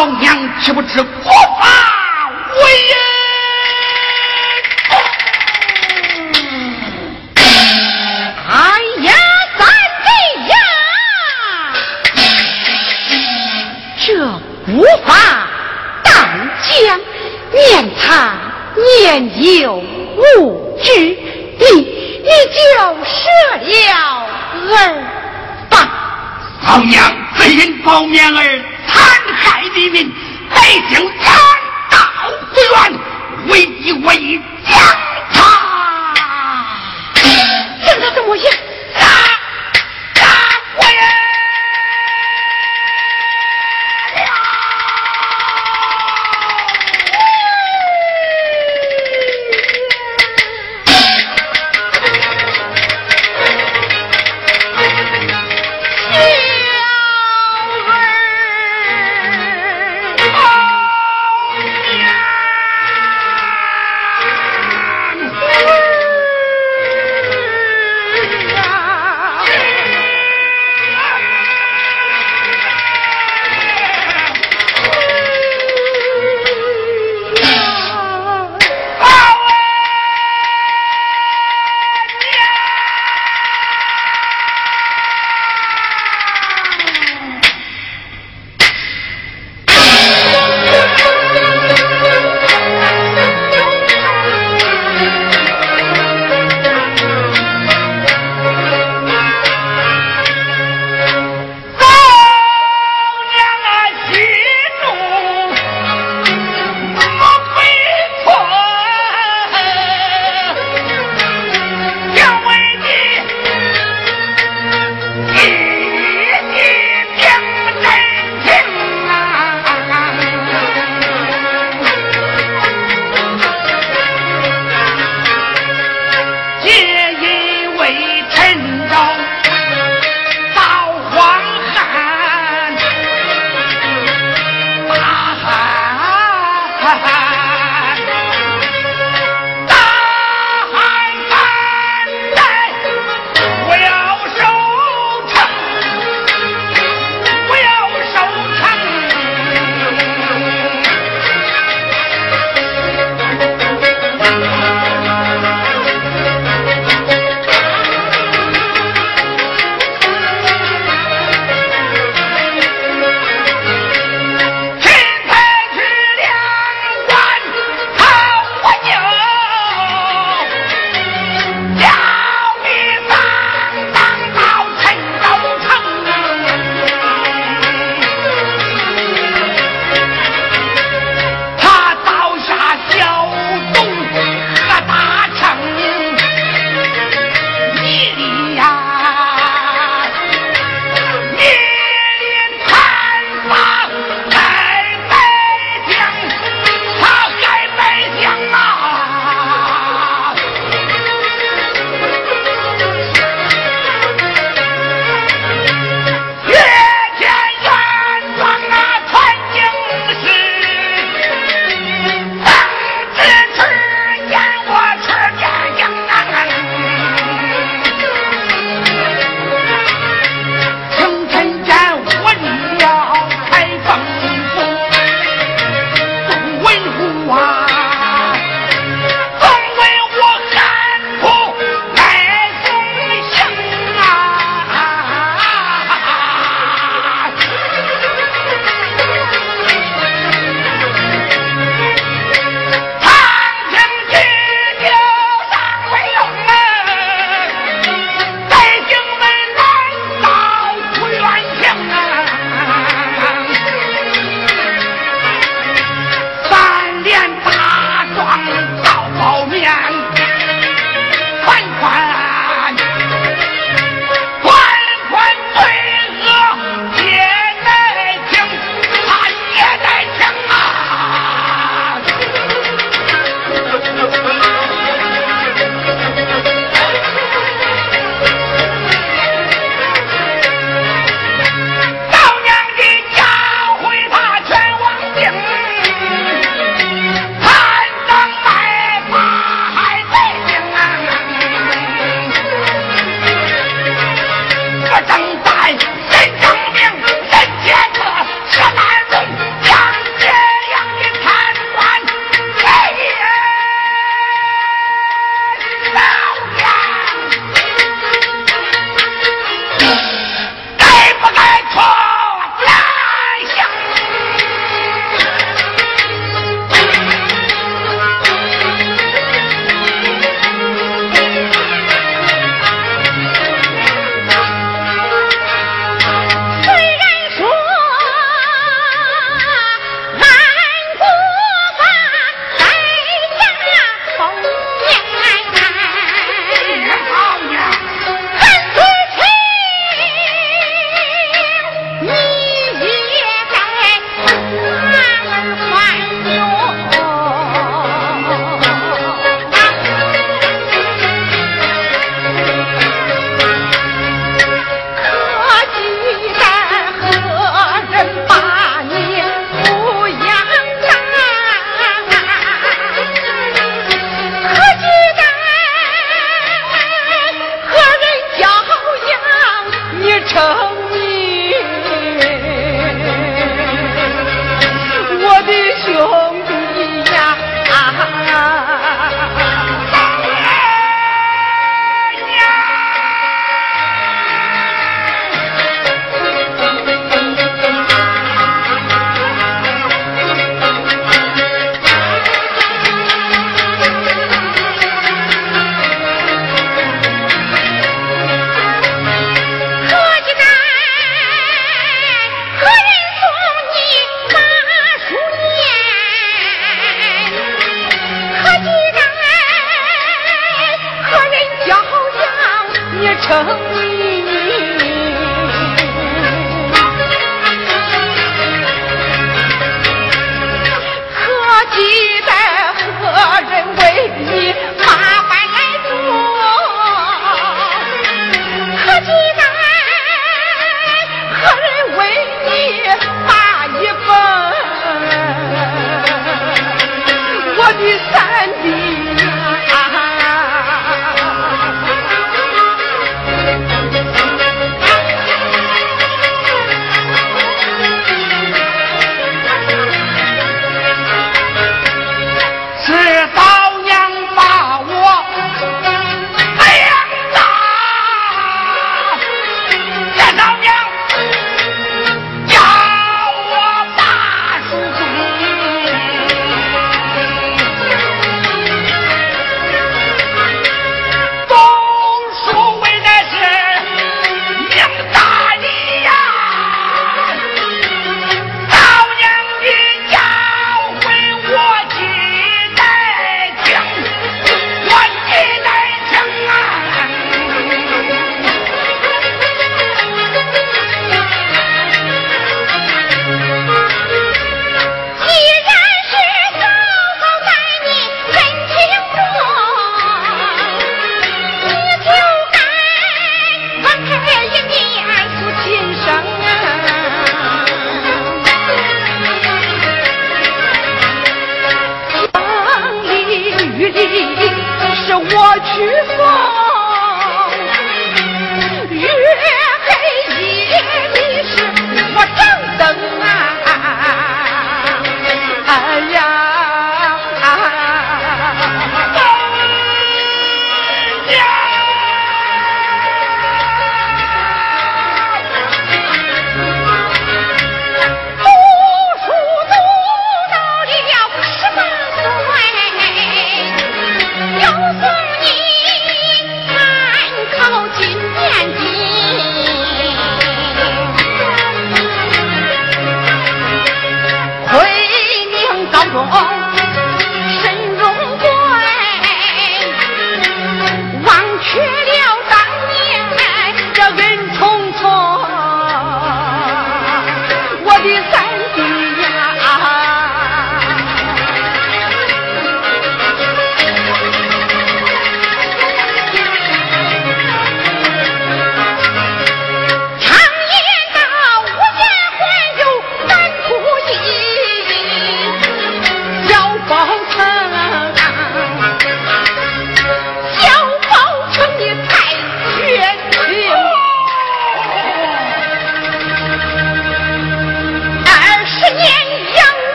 嫂娘岂不知国法为人？无法当将，念他年幼无知，你你就舍了儿吧。老娘只因包面儿黎民，百姓惨道不冤，为义我已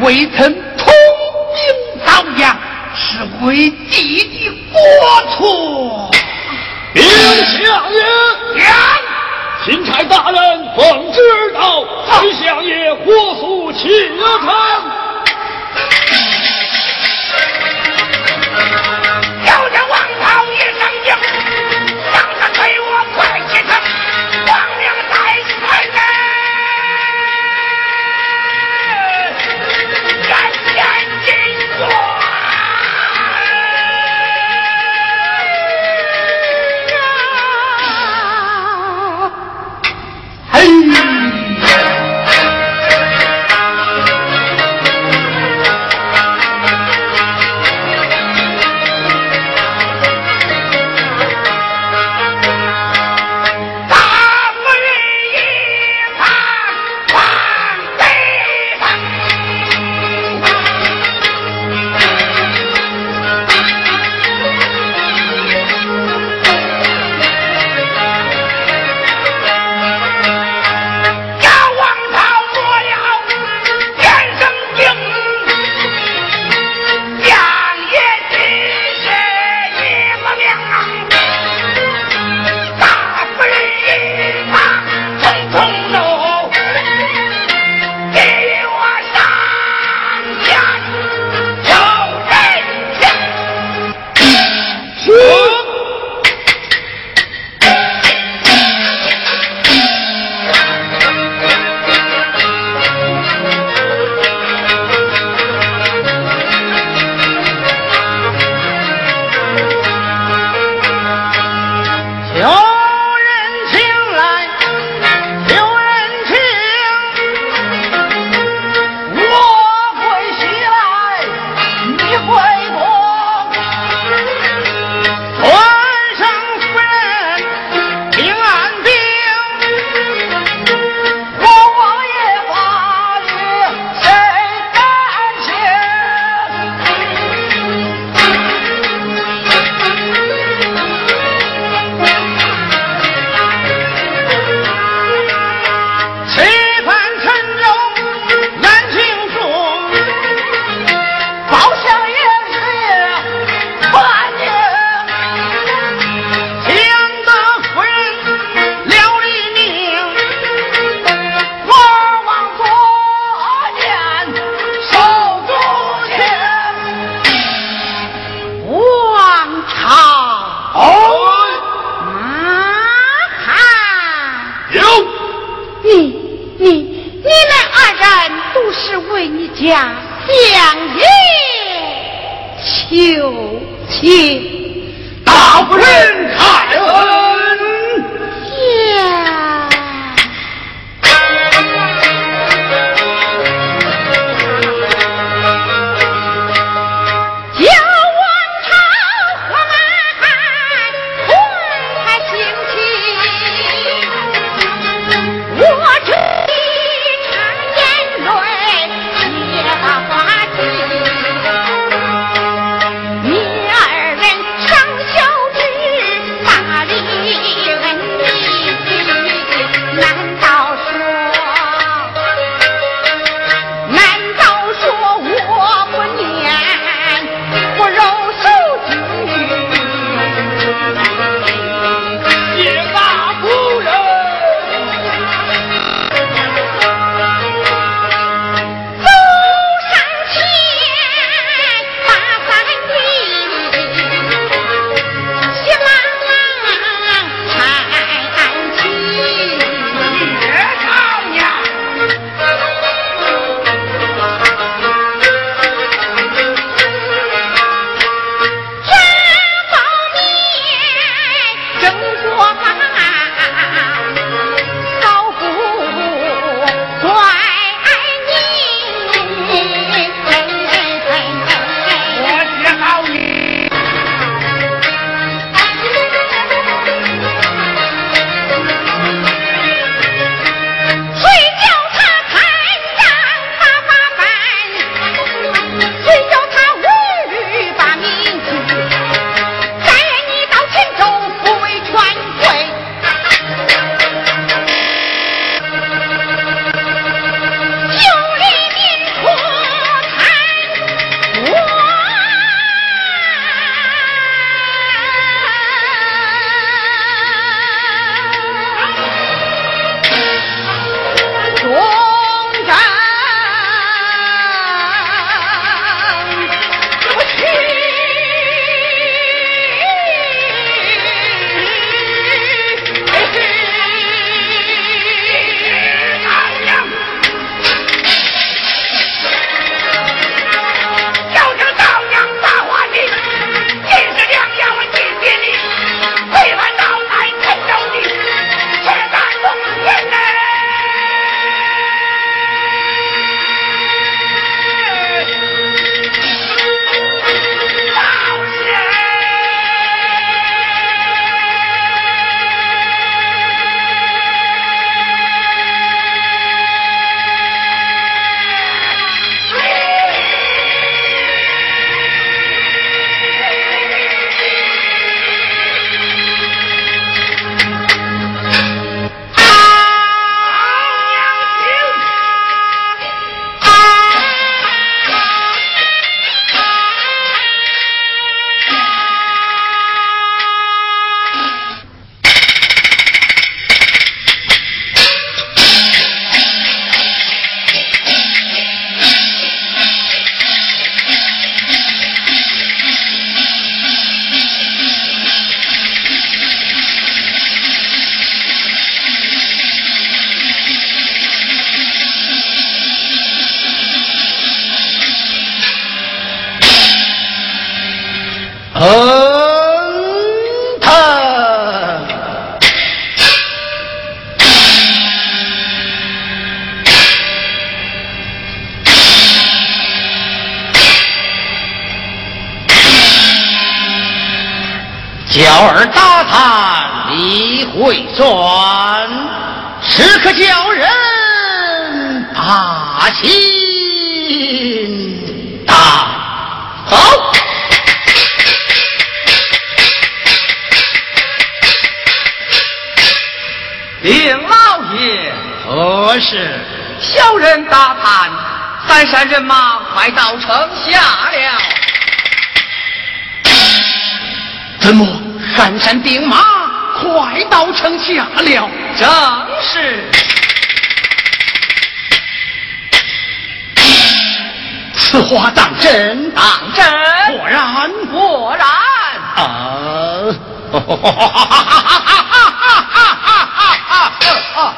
未曾汉山人马快到城下了，怎么汉山兵马快到城下了？正是，此话当真当真，果然果然。啊！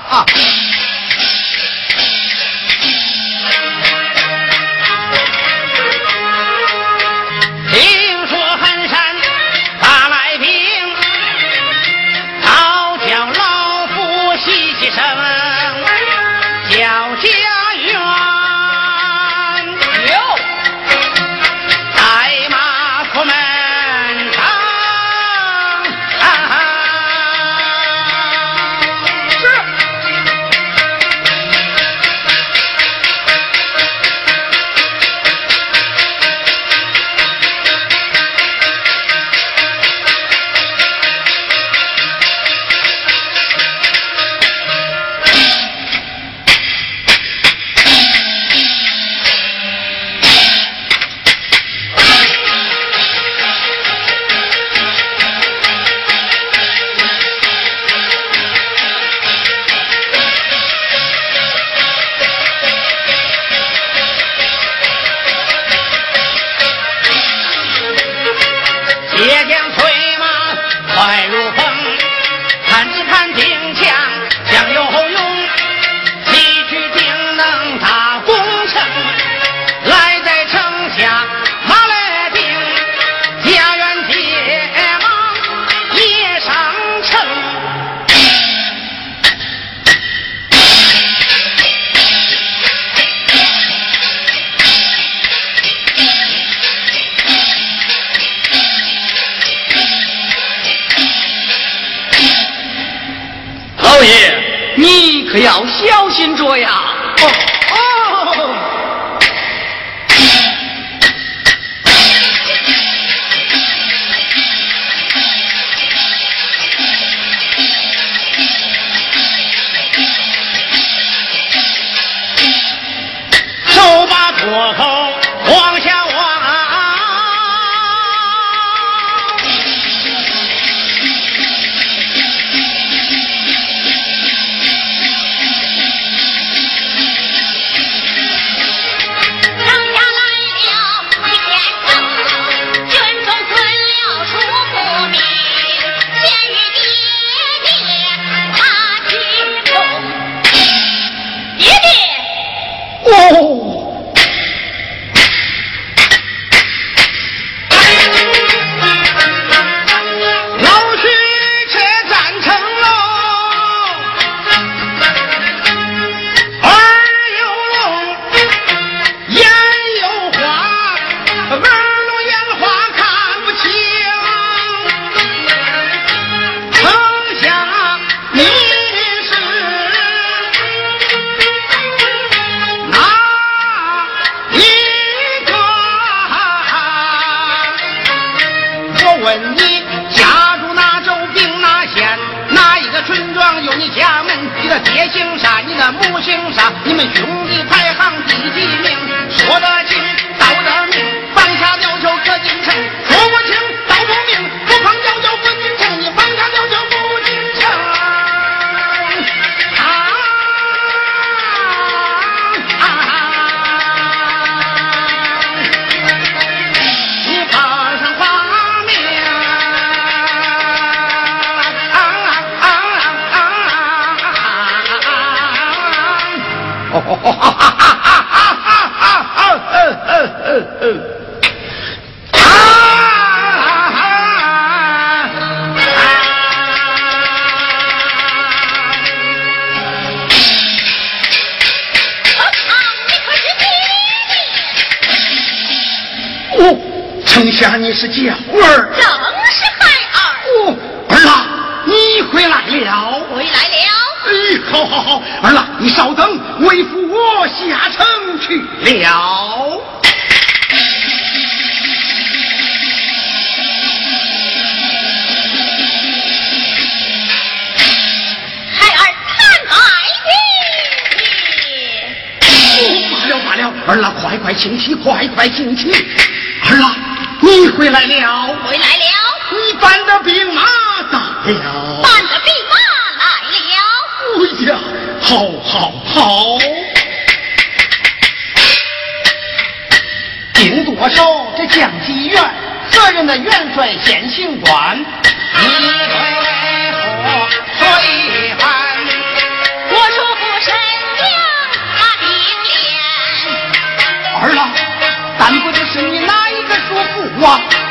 哈！儿郎快快请起，快快请起。儿郎，你回来了，回来了。你搬的兵马到了，搬的兵马来了。哎呀，好好好。兵多少，这将几员，责任的元帅先行官。你配合说一话。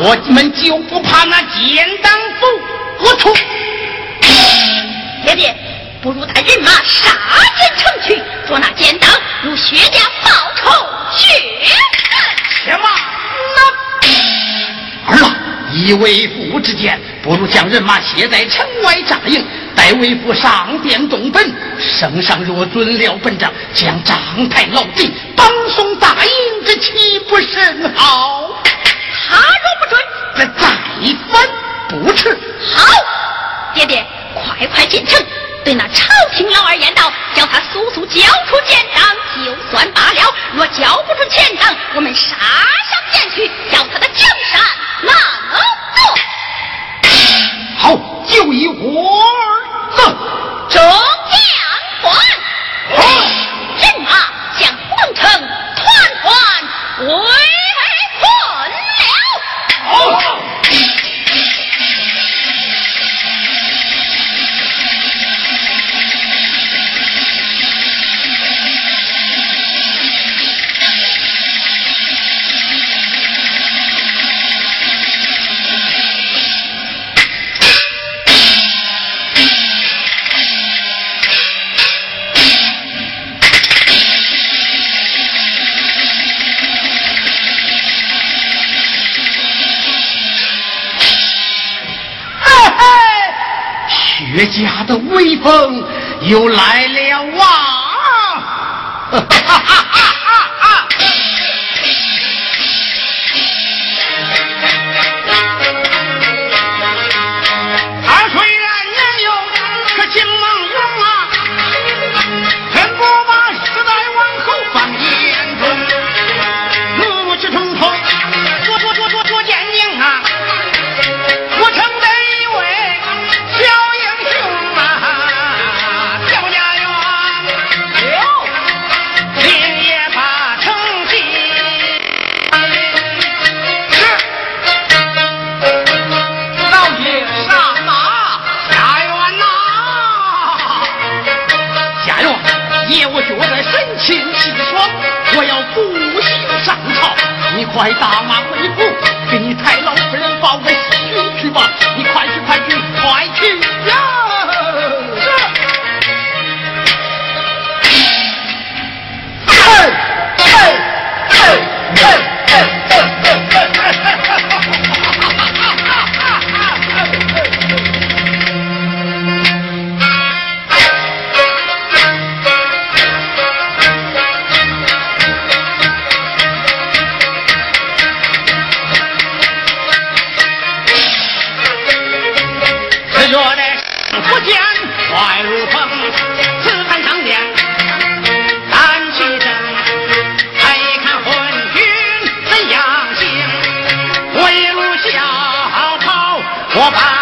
我们就不怕那奸党不何处？爹爹，不如带人马杀进城去，捉那奸党，如薛家报仇雪恨。且慢，那儿郎，以为父之见，不如将人马歇在城外扎营，待为父上殿动本。圣上若准了本章，将章台牢记，绑送大营，这岂不甚好？他若不准，这再翻不迟。好，爹爹，快快进城，对那朝廷老二言道，叫他速速交出奸党，就算罢了；若交不出奸党，我们杀上前去，叫他的江山难做。好，就以我儿子。众将官，人马向皇城团团围岳家的威风又来了啊！哈哈哈哈哈快打马回府，给你太老夫人报个喜讯去吧，你快快如风，此番上殿，单去等，再看昏君怎样行，我一路小跑我把。